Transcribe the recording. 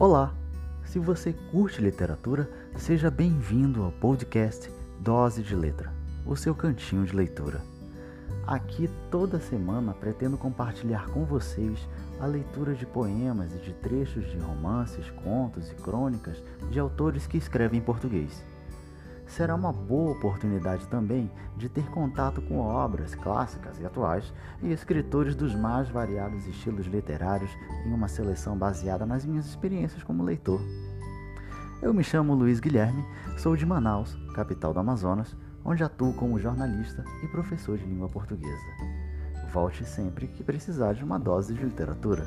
Olá! Se você curte literatura, seja bem-vindo ao podcast Dose de Letra, o seu cantinho de leitura. Aqui toda semana pretendo compartilhar com vocês a leitura de poemas e de trechos de romances, contos e crônicas de autores que escrevem em português. Será uma boa oportunidade também de ter contato com obras clássicas e atuais e escritores dos mais variados estilos literários em uma seleção baseada nas minhas experiências como leitor. Eu me chamo Luiz Guilherme, sou de Manaus, capital do Amazonas, onde atuo como jornalista e professor de língua portuguesa. Volte sempre que precisar de uma dose de literatura.